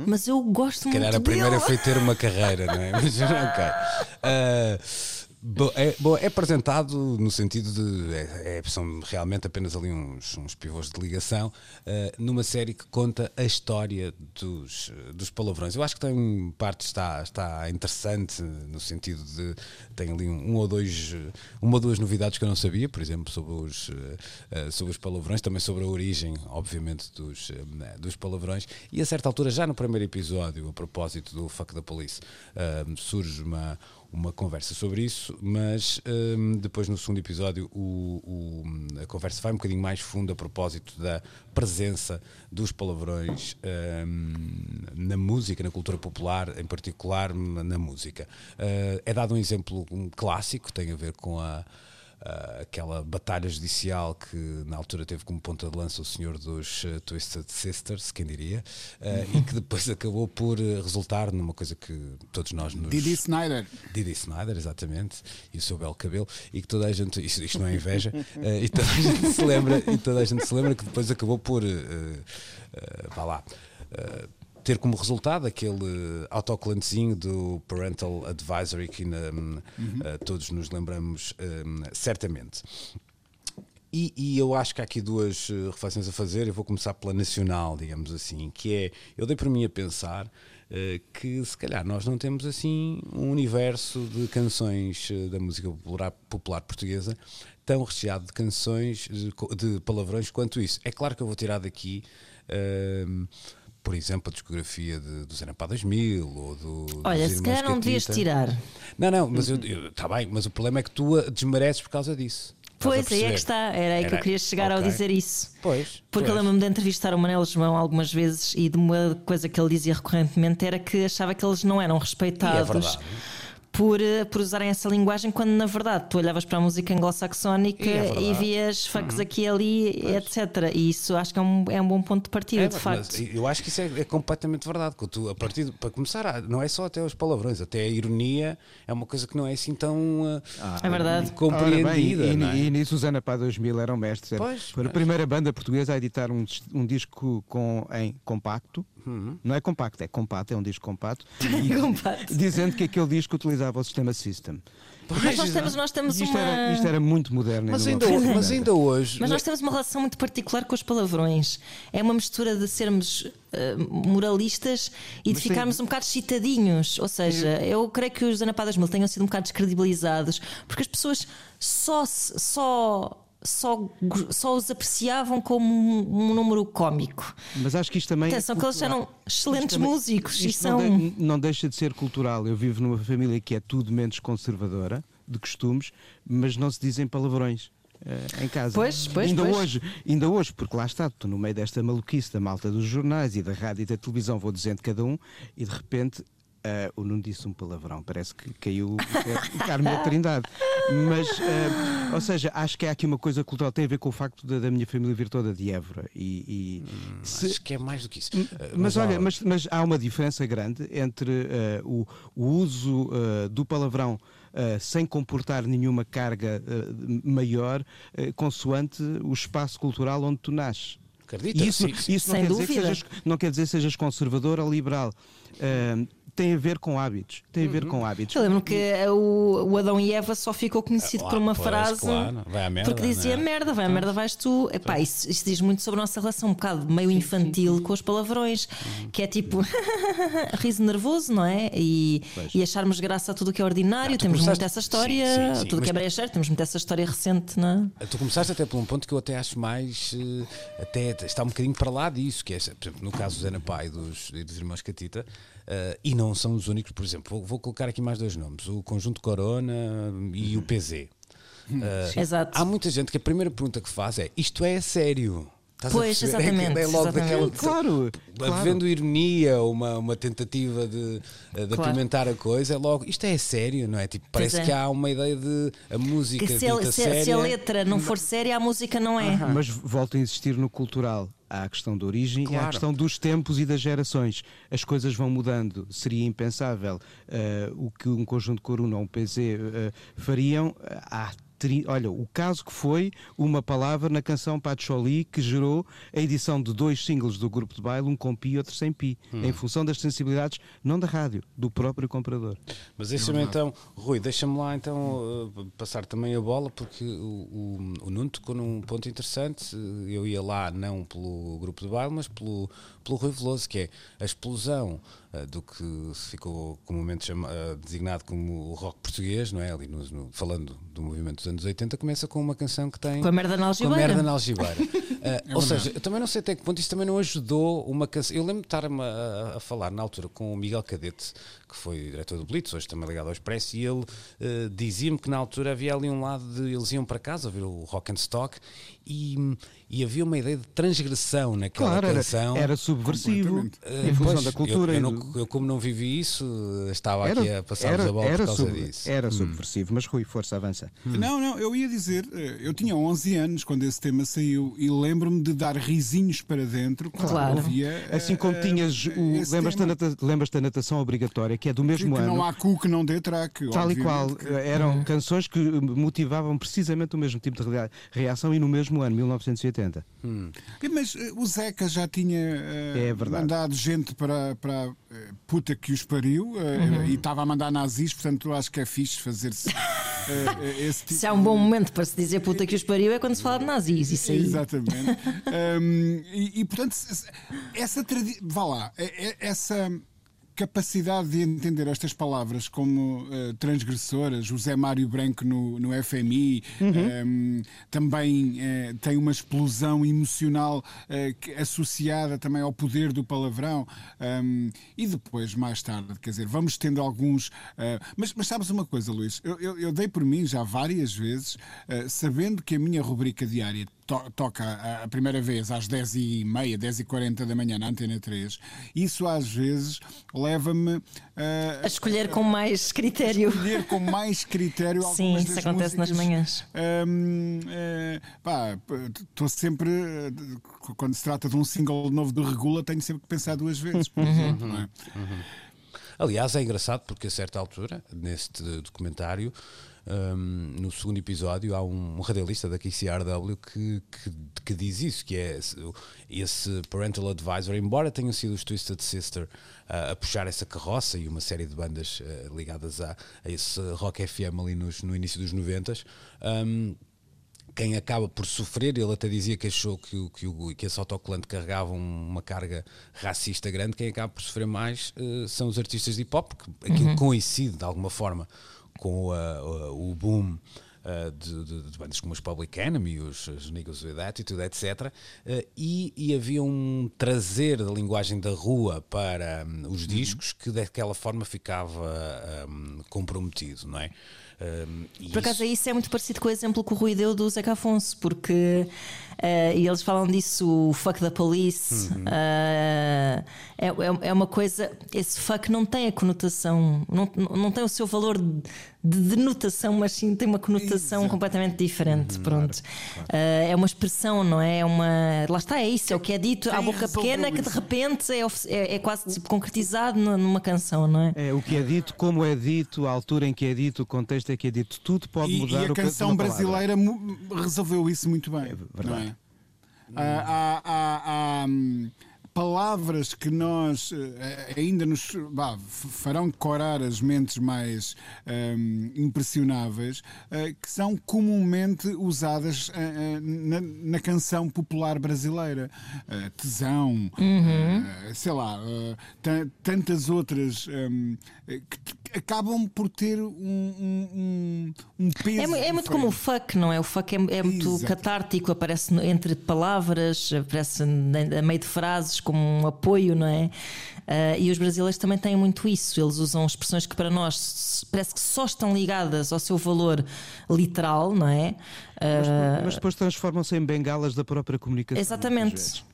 mas eu gosto Se muito calhar a dele. primeira foi ter uma carreira, não é? [LAUGHS] Mas ok. Bom, é, bom, é apresentado no sentido de. É, é- são realmente apenas ali uns, uns pivôs de ligação eh, numa série que conta a história dos, dos palavrões. Eu acho que tem parte está, está interessante no sentido de. Tem ali um, um ou dois. Uma ou duas novidades que eu não sabia, por exemplo, sobre os, eh, sobre os palavrões, também sobre a origem, obviamente, dos, eh, dos palavrões. E a certa altura, já no primeiro episódio, a propósito do Fuck the Police, surge uma uma conversa sobre isso, mas hum, depois no segundo episódio o- o- a conversa vai um bocadinho mais fundo a propósito da presença dos palavrões hum, na música, na cultura popular, em particular na música. Uh, é dado um exemplo um clássico, tem a ver com a Uh, aquela batalha judicial que na altura teve como ponta de lança o senhor dos uh, Twisted Sisters, quem diria, uh, e que depois acabou por uh, resultar numa coisa que todos nós nos. Didi Snyder. Didi Snyder, exatamente, e o seu belo cabelo, e que toda a gente, isto, isto não é inveja, e toda a gente se lembra, e toda a gente se lembra que depois acabou por, vá lá, eh, ter como resultado aquele autocolantezinho do Parental Advisory que na- eh, todos nos lembramos eh, certamente. E, e eu acho que há aqui duas eh, reflexões a fazer. Eu vou começar pela nacional, digamos assim, que é eu dei para mim a pensar eh, que se calhar nós não temos assim um universo de canções eh, da música popular, popular portuguesa tão recheado de canções de, de palavrões quanto isso. É claro que eu vou tirar daqui. ehm, por exemplo, a discografia de, do Zé Pá 2000 ou do. Olha, se calhar não devias tirar. Não, não, mas eu, está bem, mas o problema é que tu a desmereces por causa disso. Pois, aí é que está. Era aí que eu Era- queria chegar ao ok. dizer isso. Pois. Porque lembro-me de entrevistar o Manel João algumas vezes e de uma coisa que ele dizia recorrentemente era que achava que eles não eram E é respeitados verdade. Por, eh, por usarem essa linguagem, quando na verdade tu olhavas para a música anglo-saxónica E é e. Uhum. vias fucks aqui e ali, etc. E isso acho que é um, é um bom ponto de partida, É, de facto. eu acho que isso é, é completamente verdade. que tu, a partir de- para começar, não é só até os palavrões, até a ironia é uma coisa que não é assim tão ah, É verdade. compreendida. Ora bem, e, não é? e, e nisso os Ana Pá 2000 eram mestres. Era- Pois, Foi a primeira banda portuguesa a editar um, um disco com, em compacto. Uhum. Não é compacto, é compacto, é um disco compacto. [LAUGHS] Compacto. dizendo que aquele disco utilizava o sistema System. Mas nós temos, nós temos isto, uma. era, isto era muito moderno. Mas, e ainda, não- ho- mas ainda hoje. Mas nós temos uma relação muito particular com os palavrões. É uma mistura de sermos eh, moralistas e de Mas tem- ficarmos um bocado excitadinhos. Ou seja, eu creio que os Anapadas Mil tenham sido um bocado descredibilizados porque as pessoas só, só, só, só os apreciavam como um, um número cómico. Mas acho que isto também. é Atenção, que eles eram excelentes também- músicos e são. não, de- não deixa de ser cultural. Eu vivo numa família que é tudo menos conservadora, de costumes, mas não se dizem palavrões. eh, em casa. Pois, pois, ainda pois. hoje, ainda hoje, porque lá está, estou no meio desta maluquice da malta dos jornais e da rádio e da televisão, vou dizendo cada um, e de repente Uh, o Nuno disse um palavrão, parece que caiu o Carmo Trindade. Mas, uh, ou seja, acho que há aqui uma coisa cultural, tem a ver com o facto da, da minha família vir toda de Évora. E, e hum, se... Acho que é mais do que isso. Mas, mas olha, mas, mas, há uma diferença grande entre uh, o, o, uso do palavrão. Uh, sem comportar nenhuma carga uh, maior, uh, consoante o espaço cultural onde tu nasces. Acredita? Isso, sim, isso não, quer dizer que sejas, não quer dizer que sejas conservador ou liberal. Tem a ver com hábitos. Tem a ver uhum. com hábitos. Eu lembro que o, o, Adão e Eva só ficou conhecido ah, por uma pois, frase. Claro. Vai à merda, porque dizia é? merda, vai à merda, vais tu. Epá, isso, isso, diz muito sobre a nossa relação, um bocado meio infantil sim, sim. com os palavrões, uhum. que é tipo [LAUGHS] riso nervoso, não é? E, e acharmos graça a tudo que é ordinário. Não, temos começaste... muito essa história, sim, tudo que é brecha, certo, temos muito essa história recente, não é? Tu começaste até por um ponto que eu até acho mais. Eh, até está um bocadinho para lá disso, que é, por exemplo, no caso do Zé Pai dos, dos irmãos Catita. Uh, e não são os únicos, por exemplo, vou, vou, colocar aqui mais dois nomes: o Conjunto Corona e o PZ. Uh, Exato. Há muita gente que a primeira pergunta que faz é: isto é sério? Estás pois, exatamente. É, é logo exatamente. Daquela, claro, claro. Havendo ironia, uma, uma tentativa de, de claro. apimentar a coisa, é logo, isto é sério, não é? Tipo, parece é. que há uma ideia de a música que se, a, se, se, a letra não for séria, a música não é. Mas volta a insistir no cultural. Há a questão da origem claro. e há a questão dos tempos e das gerações. As coisas vão mudando. Seria impensável uh, o que um conjunto de Coruna ou um PZ uh, fariam há olha, o caso que foi uma palavra na canção Pacholi que gerou a edição de dois singles do grupo de baile, um com pi e outro sem pi, hum. em função das sensibilidades, não da rádio, do próprio comprador. Mas deixa-me então, Rui, deixa-me lá então uh, passar também a bola, porque o, o, o Nuno tocou num ponto interessante. Eu ia lá não pelo grupo de baile, mas pelo, pelo Rui Veloso, que é a explosão uh, do que ficou comumente chama, uh, designado como o rock português, não é? Ali no, no, falando do movimento dos anos 80, começa com uma canção que tem. Com a merda na algibeira. Com a merda na algibeira. uh, [LAUGHS] é ou seja, eu também não sei até que ponto isso também não ajudou uma canção. Eu lembro de estar a, a, falar na altura com o Miguel Cadete, que foi diretor do Blitz, hoje também ligado ao Expresso, e ele dizia-me que na altura havia ali um lado de eles iam para casa ouvir o rock and stock e, e havia uma ideia de transgressão naquela claro, canção. Era, era subversivo em função pois, da cultura. Eu, eu, não, eu, como não vivi isso, estava era, aqui a passar-vos a bola por causa sub, disso. Era hum. subversivo, mas Rui, força, avança. Hum. Não, não, eu ia dizer, eh, eu tinha 11 anos quando esse tema saiu e lembro-me de dar risinhos para dentro quando claro. ouvia. Assim como uh, tinhas o. Lembras-te da, lembras da natação obrigatória, que é do mesmo que, ano. Que não há cu que não dê traque. Tal e qual. Que... Eram canções que motivavam precisamente o mesmo tipo de reação e no mesmo ano, 1980. 80. Hum. Mas o Zeca já tinha uh, é mandado gente para, para puta que os pariu uhum. e estava a mandar nazis, portanto acho que é fixe fazer-se. esse tipo se há um bom momento para se dizer puta que os pariu é quando se fala de nazis, isso aí. Exatamente. [LAUGHS] um, e, e, portanto, essa tradição. Vá lá, essa capacidade de entender estas palavras como uh, transgressoras, José Mário Branco no, no FMI uhum. um, ehm, também uh, tem uma explosão emocional uh, associada também ao poder do palavrão um, ehm, e depois, mais tarde, quer dizer, vamos tendo alguns. mas, mas sabes uma coisa, Luís? Eu, eu, eu, dei por mim já várias vezes, sabendo que a minha rubrica diária to toca a, a, primeira vez às 10h30, 10h40 da manhã na Antena 3, isso às vezes leva-me uh, a escolher com mais critério. A escolher com mais critério [LAUGHS] Sim, isso acontece músicas. nas manhãs. Um, uh, pá, estou sempre, uh, quando se trata de um single novo do Regula, tenho sempre que pensar duas vezes, por [LAUGHS] exemplo. Uhum. É? Uhum. Aliás, é engraçado porque a certa altura, neste documentário, um, no segundo episódio há um, radialista da KCRW que, que, que, diz isso, que é esse parental advisor, embora tenham sido os Twisted Sister uh, a puxar essa carroça e uma série de bandas uh, ligadas a, a, esse rock FM ali nos, no início dos 90 um, quem acaba por sofrer, ele até dizia que achou que, que, que esse autocolante carregava uma carga racista grande, quem acaba por sofrer mais uh, são os artistas de hip hop, porque aquilo uhum. coincide de alguma forma com o boom Uh, de, de, de, bandas como os Public Enemy, os, os Niggas with Attitude, etc. Uh, e, e, havia um trazer da linguagem da rua para um, os uhum. discos que daquela forma ficava um, comprometido, não é? Um, Por acaso isso... isso é muito parecido com o exemplo que o Rui deu do Zeca Afonso, porque Uh, e eles falam disso, o fuck the police. Uhum. Uh, é, é, é, uma coisa. Esse fuck não tem a conotação, não, não tem o seu valor de, de denotação, mas sim tem uma conotação Exato. completamente diferente. Uhum, pronto. Claro, claro. Uh, é uma expressão, não é? é? uma. Lá está, é isso, é o que é dito à boca pequena que de repente é, é, é quase tipo, concretizado numa canção, não é? É o que é dito, como é dito, a altura em que é dito, o contexto que é dito, tudo pode e, mudar. E a canção brasileira resolveu isso muito bem. É verdade. Há, há, há, há, palavras que nós uh, ainda nos bah, farão decorar as mentes mais um, ehm, impressionáveis, uh, que são comumente usadas uh, na, na, canção popular brasileira. tesão, uhum. sei lá, tantas outras um, ehm, que acabam por ter um, um, um peso. É, é muito como o fuck, não é? O fuck é, é muito Exato. catártico, aparece entre palavras, aparece a meio de frases como um apoio, não é? Uh, e os brasileiros também têm muito isso. Eles usam expressões que para nós parece que só estão ligadas ao seu valor literal, não é? Uh, mas, mas depois transformam-se em bengalas da própria comunicação. Exatamente.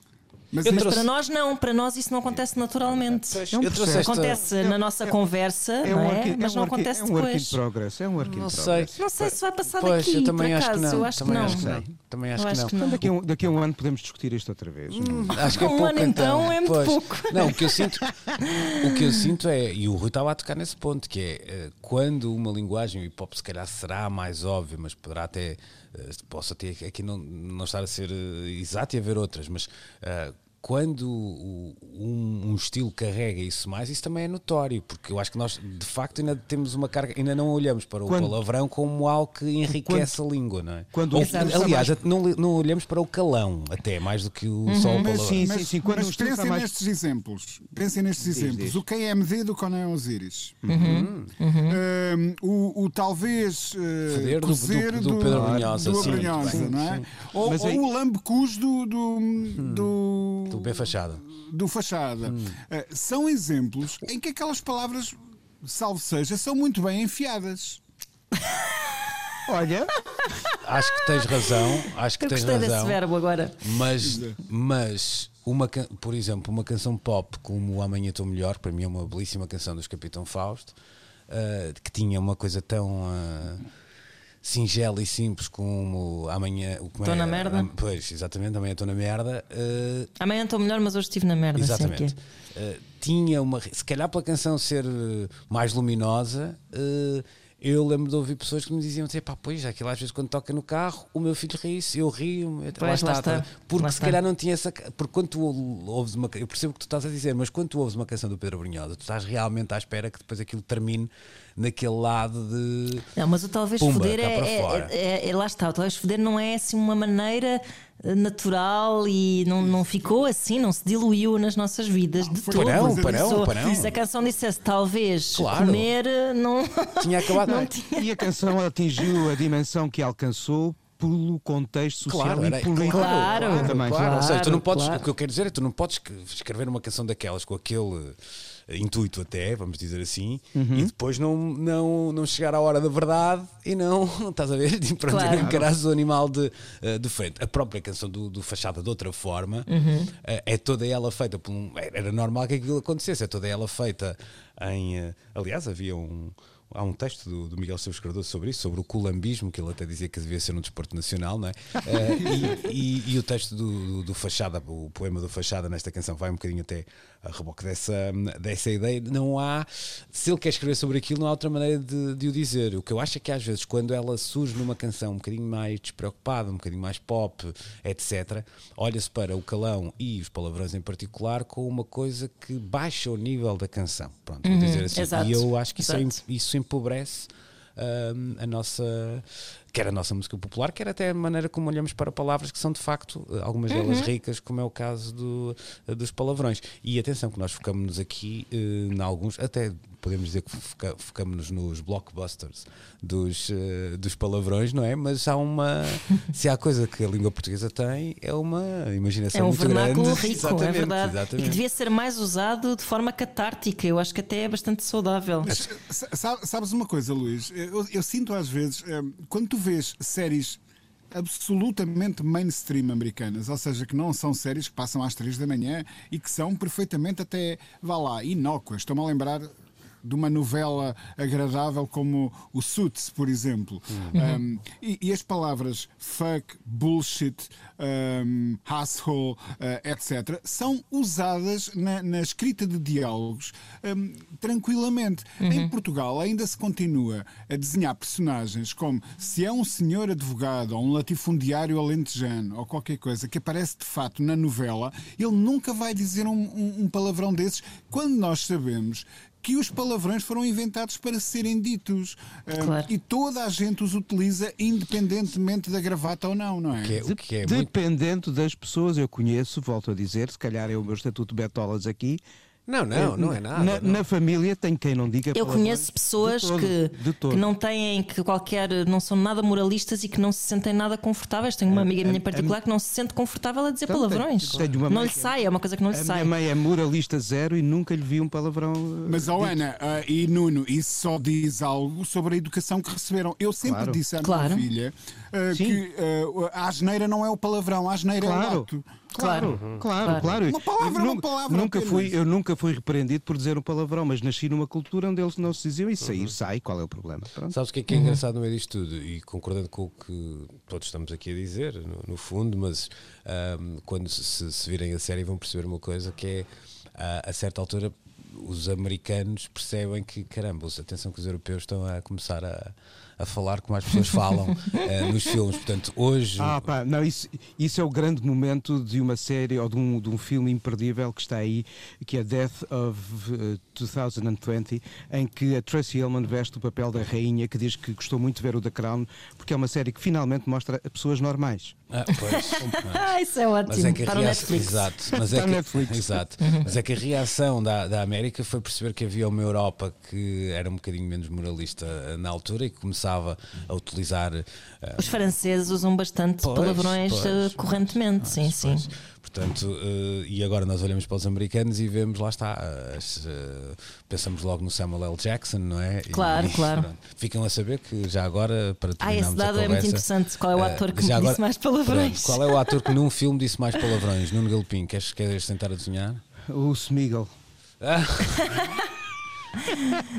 Mas, mas trouxe... para nós não, para nós isso não acontece naturalmente. É acontece na nossa é, conversa, é um é? mas não acontece depois. É um work in progress. É um work in não Sei. Não sei se vai passar pois, daqui, eu também por acho acaso. Que não. Eu acho também que não. Acho que não. Também acho, acho que não. Então, daqui, a um, daqui a um ano podemos discutir isto outra vez. Hum, acho que é um pouco, ano então, então é muito pois. pouco. Não, o que eu sinto, o que eu [LAUGHS] sinto é, e o Rui estava a tocar nesse ponto, que é eh, quando uma linguagem, o hip hop se calhar será mais óbvio, mas poderá até eh, posso até aqui não, não estar a ser eh, exato e haver outras, mas uh, quando um, um, estilo carrega isso mais, isso também é notório, porque eu acho que nós de facto ainda temos uma carga, ainda não olhamos para o quando, palavrão como algo que enriquece quando, a língua, não é? Quando, Ou, aliás, mais... não, não olhamos para o calão, até mais do que o uhum. só o palavrão. Sim, sim, sim. Quando mas pensem mais... nestes exemplos, pensem nestes diz, exemplos. Diz. O KMD do Conan Osiris. Uhum. Uhum. o, o, talvez uh, cozer do, do, do, Pedro Brunhosa, do, do não é? Ou, ou aí... o Lambecus do, do, hum. do do B Fachada. Do Fachada. Hum. Uh, são exemplos em que aquelas palavras, salvo seja, são muito bem enfiadas. [LAUGHS] Olha, acho que tens razão. Acho que Eu tens gostei razão. desse verbo agora. Mas, mas uma, por exemplo, uma canção pop como Amanhã Estou Melhor, para mim é uma belíssima canção dos Capitão Fausto, uh, que tinha uma coisa tão. Uh, singela e simples como amanhã. Estou é, na merda? Pois, exatamente, amanhã estou na merda. Uh, amanhã estou melhor, mas hoje estive na merda. Exatamente. Uh, tinha uma. Se calhar pela canção ser mais luminosa. Uh, eu lembro de ouvir pessoas que me diziam assim, pá, pois, aquilo às vezes quando toca no carro, o meu filho ri-se, eu rio, pois, lá, está, lá está, porque lá se está. calhar não tinha essa. Porque quando tu ouves uma. Eu percebo o que tu estás a dizer, mas quando tu ouves uma canção do Pedro Brunhosa, tu estás realmente à espera que depois aquilo termine naquele lado de. Não, mas o talvez Pumba, foder é, é, é, é, Lá está, o talvez foder não é assim uma maneira eh, natural e não, não ficou assim, não se diluiu nas nossas vidas de todo. Parão, parão, parão. Se a canção dissesse talvez claro. comer, eh, não. [LAUGHS] Tinha acabado. não tinha. E a canção atingiu a dimensão que alcançou pelo contexto social claro, e político. Claro, claro, também, claro. Ou seja, tu não podes, o que eu quero dizer é que tu não podes escrever uma canção daquelas com aquele intuito até, vamos dizer assim, uhum. e depois não, não, não chegar à hora da verdade e não, [LAUGHS] estás a ver, de, pronto, claro. o animal de, uh, de frente. A própria canção do, do Fachada, de outra forma, uhum. uh, é toda ela feita por um. Era normal que aquilo acontecesse, é toda ela feita em. Aliás, havia um há um texto do, do Miguel Silves Cardoso sobre isso, sobre o culambismo, que ele até dizia que devia ser um desporto nacional, não é? uh, e, e, e, o texto do, do, do, Fachada, o poema do Fachada nesta canção vai um bocadinho até a reboque dessa, dessa ideia. Não há, se ele quer escrever sobre aquilo, não há outra maneira de, de o dizer. O que eu acho é que às vezes, quando ela surge numa canção um bocadinho mais despreocupada, um bocadinho mais pop, etc., olha-se para o calão e os palavrões em particular com uma coisa que baixa o nível da canção. Pronto, vou uhum, dizer assim. Exato, e eu acho que isso, é, isso empobrece uh, a nossa quer a nossa música popular, quer até a maneira como olhamos para palavras que são de facto algumas delas uhum. ricas, como é o caso do, dos palavrões. E atenção que nós focamos-nos aqui uh, em alguns, até podemos dizer que foca, focamos-nos nos blockbusters dos, uh, dos palavrões, não é? Mas há uma. [LAUGHS] se há coisa que a língua portuguesa tem, é uma imaginação é um muito vernáculo grande. rico, é verdade. Exatamente. E que devia ser mais usado de forma catártica. Eu acho que até é bastante saudável. Mas, sabes uma coisa, Luís? Eu, eu sinto às vezes, eh, quando tu vês séries absolutamente mainstream americanas, ou seja, que não são séries que passam às três da manhã e que são perfeitamente até, vá lá, inócuas. Estou-me a lembrar de uma novela agradável como o Suits, por exemplo. Uhum. Um, e, e, as palavras fuck, bullshit, um, asshole, uh, etc., são usadas na, na escrita de diálogos um, tranquilamente. Uhum. Em Portugal ainda se continua a desenhar personagens como se é um senhor advogado ou um latifundiário alentejano ou qualquer coisa que aparece de fato na novela, ele nunca vai dizer um, um, um palavrão desses quando nós sabemos que os palavrões foram inventados para serem ditos. Ah, claro. Uh, e toda a gente os utiliza independentemente da gravata ou não, não é? Que é, o que é Dependendo muito... das pessoas, eu conheço, volto a dizer, se calhar é o meu estatuto Betolas aqui, não, não, não é nada. Na, não. na família tem quem não diga Eu conheço pessoas todo, que, que não têm, que qualquer, não são nada moralistas e que não se sentem nada confortáveis. Tenho uma amiga minha em particular que não se sente confortável a dizer então, palavrões. não lhe sai, é uma coisa que não lhe a sai. A minha mãe é moralista zero e nunca lhe vi um palavrão. Eh, Mas, oh, Ana uh, e Nuno, isso só diz algo sobre a educação que receberam. Eu sempre claro. disse à minha claro. filha uh, que uh, a asneira não é o palavrão, a asneira claro. é o ato. Claro, claro, claro, claro. Uma palavra, eu, uma palavra. Nunca fui, eu nunca fui repreendido por dizer um palavrão, mas nasci numa cultura onde eles não se diziam e sair uhum. sai, qual é o problema? Pronto. Sabes o que é que é uhum. engraçado no meio disto tudo? E concordando com o que todos estamos aqui a dizer, no, no fundo, mas um, quando se, se, virem a série vão perceber uma coisa que é, a, a certa altura, os americanos percebem que, caramba, atenção que os europeus estão a começar a a falar como as pessoas falam uh, [LAUGHS] nos filmes. Portanto, hoje. Ah, pá, não, isso, isso é o grande momento de uma série ou de um, de um filme imperdível que está aí, que é Death of uh, eh, 2020, em que a Tracy Ullman veste o papel da rainha, que diz que gostou muito de ver o The Crown, porque é uma série que finalmente mostra pessoas normais. Ah, pois. [LAUGHS] Ah, isso é ótimo. Mas é que a reação, exato, mas é que. Exato. Mas é que a reação da, da América foi perceber que havia uma Europa que era um bocadinho menos moralista na altura e que começava a utilizar. Uh, Os franceses usam bastante pois, palavrões pois, uh, correntemente, pois, sim, sim. Portanto, uh, e agora nós olhamos para os americanos e vemos, lá está, as, uh, pensamos logo no Samuel L. Jackson, não é? Claro, e, [LAUGHS] claro. Pronto, ficam a saber que já agora, para terminarmos Ah, esse dado conversa, é muito interessante. Qual é o eh, ator que agora, disse mais palavrões? Pronto, qual é o ator que num filme disse mais palavrões? Nuno Galpim, queres, queres tentar adivinhar? O Smigel. Ah. [LAUGHS]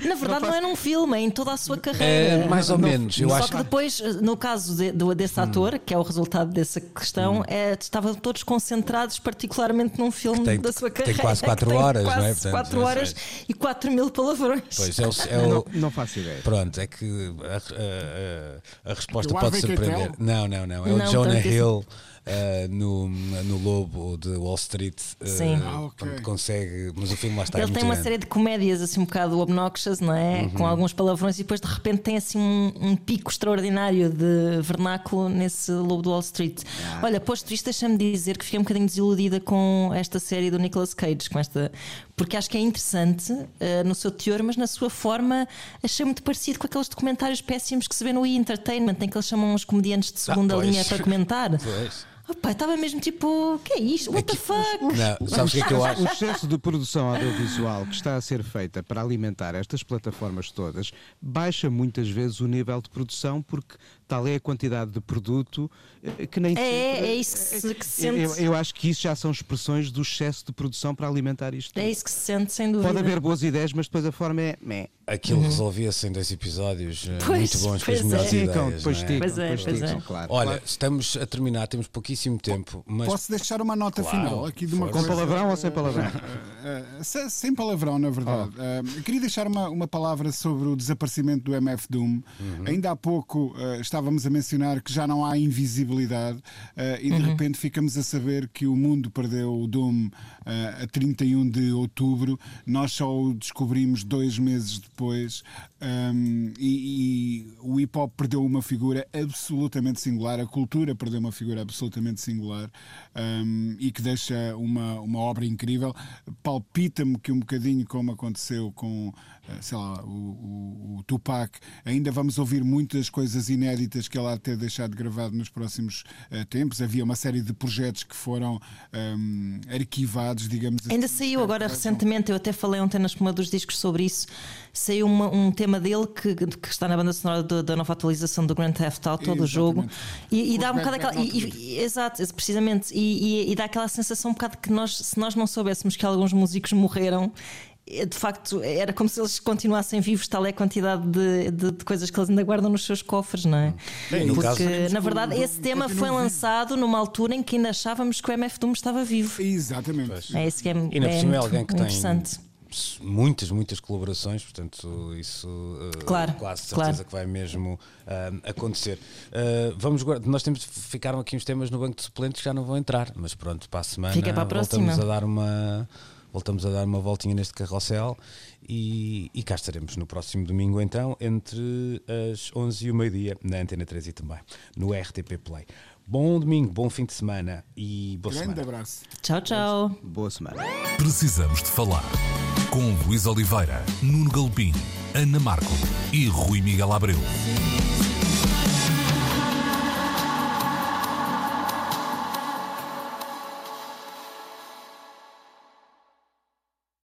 Na verdade, não é num filme, é em toda a sua carreira. É, mais ou menos. Eu Só acho que depois, no caso de, de, desse ator, hum. que é o resultado dessa questão, hum. é, estavam todos concentrados, particularmente num filme tem, da sua carreira. Tem quase 4 horas, quase não é? Portanto, 4 horas é. e 4 mil palavrões. Pois é, o, é o, não, não, faço ideia. Pronto, é que a, a, a resposta pode surpreender. Não, não, não. É o Jonah Hill. Assim uh, no, no Lobo de Wall Street. Uh, Sim. Ah, okay. consegue, mas o filme lá está. Ele tem uma série de comédias assim um bocado obnoxious, não é? Uhum. Com alguns palavrões e depois de repente tem assim um, um pico extraordinário de vernáculo nesse Lobo de Wall Street. Ah. Olha, posto isto, deixa-me dizer que fiquei um bocadinho desiludida com esta série do Nicolas Cage, com esta, porque acho que é interessante uh, no seu teor, mas na sua forma achei muito parecido com aqueles documentários péssimos que se vê no E! Entertainment, em que eles chamam os comediantes de segunda ah, linha para comentar. [LAUGHS] Pois. Opa, estava mesmo tipo, o que é isto? What the fuck? Não, sabes o que é que eu [LAUGHS] acho? O excesso de produção audiovisual que está a ser feita para alimentar estas plataformas todas baixa muitas vezes o nível de produção porque tal é a quantidade de produto eh, que nem é, sempre, é isso que se, que se sente. Eu, eu, acho que isso já são expressões do excesso de produção para alimentar isto. É isso que se sente, sem dúvida. Pode haver boas ideias, mas depois a forma é. Meh. Aquilo uhum. resolvia-se em dois episódios eh, pois, muito bons com as melhores é. ideias. Depois é? ticam, pois é, depois pois ticam, é. claro. Olha, claro. estamos a terminar, temos pouquíssimo tempo. Mas... Posso deixar uma nota claro, final aqui de uma Com palavrão ou sem palavrão? Uh, uh, sem palavrão, na verdade. Oh. Uh, queria deixar uma, uma palavra sobre o desaparecimento do MF Doom. Uhum. Ainda há pouco estávamos a mencionar que já não há invisibilidade e de uhum. repente ficamos a saber que o mundo perdeu o Doom a 31 de outubro. Nós só o descobrimos dois meses depois. Um, e, e, o hip hop perdeu uma figura absolutamente singular, a cultura perdeu uma figura absolutamente singular um, e que deixa uma, uma obra incrível. Palpita-me que um bocadinho como aconteceu com sei lá, o, o, o, Tupac. Ainda vamos ouvir muitas coisas inéditas que ele há de ter deixado gravado nos próximos uh, tempos. Havia uma série de projetos que foram um, arquivados, digamos assim. Ainda saiu agora recentemente, eu até falei ontem na espuma dos discos sobre isso. Saiu uma, um tema dele que, que, está na banda sonora do, da nova atualização do Grand Theft Auto, do jogo. E, e dá um bocado aquela. E, e, exato, precisamente. E, e, dá aquela sensação um bocado que nós, se nós não soubéssemos que alguns músicos morreram de facto era como se eles continuassem vivos, tal é a quantidade de, de, de coisas que eles ainda guardam nos seus cofres, não é? Bem, Porque, caso, na verdade, esse tema foi lançado numa altura em que ainda achávamos que o MF Doom estava vivo. Exatamente. É isso que é, e na é, é alguém que interessante. tem muitas, muitas colaborações, portanto, isso uh, claro, quase certeza claro. que vai mesmo uh, acontecer. Uh, vamos nós temos ficaram aqui uns temas no banco de suplentes que já não vão entrar, mas pronto, para a semana Fica para a voltamos a dar uma voltamos a dar uma voltinha neste carrossel e, e cá estaremos no próximo domingo então, entre as 11 e o meio-dia, na Antena 3 e também no RTP Play. Bom domingo, bom fim de semana e boa Grande semana. abraço. Tchau, tchau. Boa semana. Precisamos de falar com Luís Oliveira, Nuno Galpim, Ana Marco e Rui Miguel Abreu.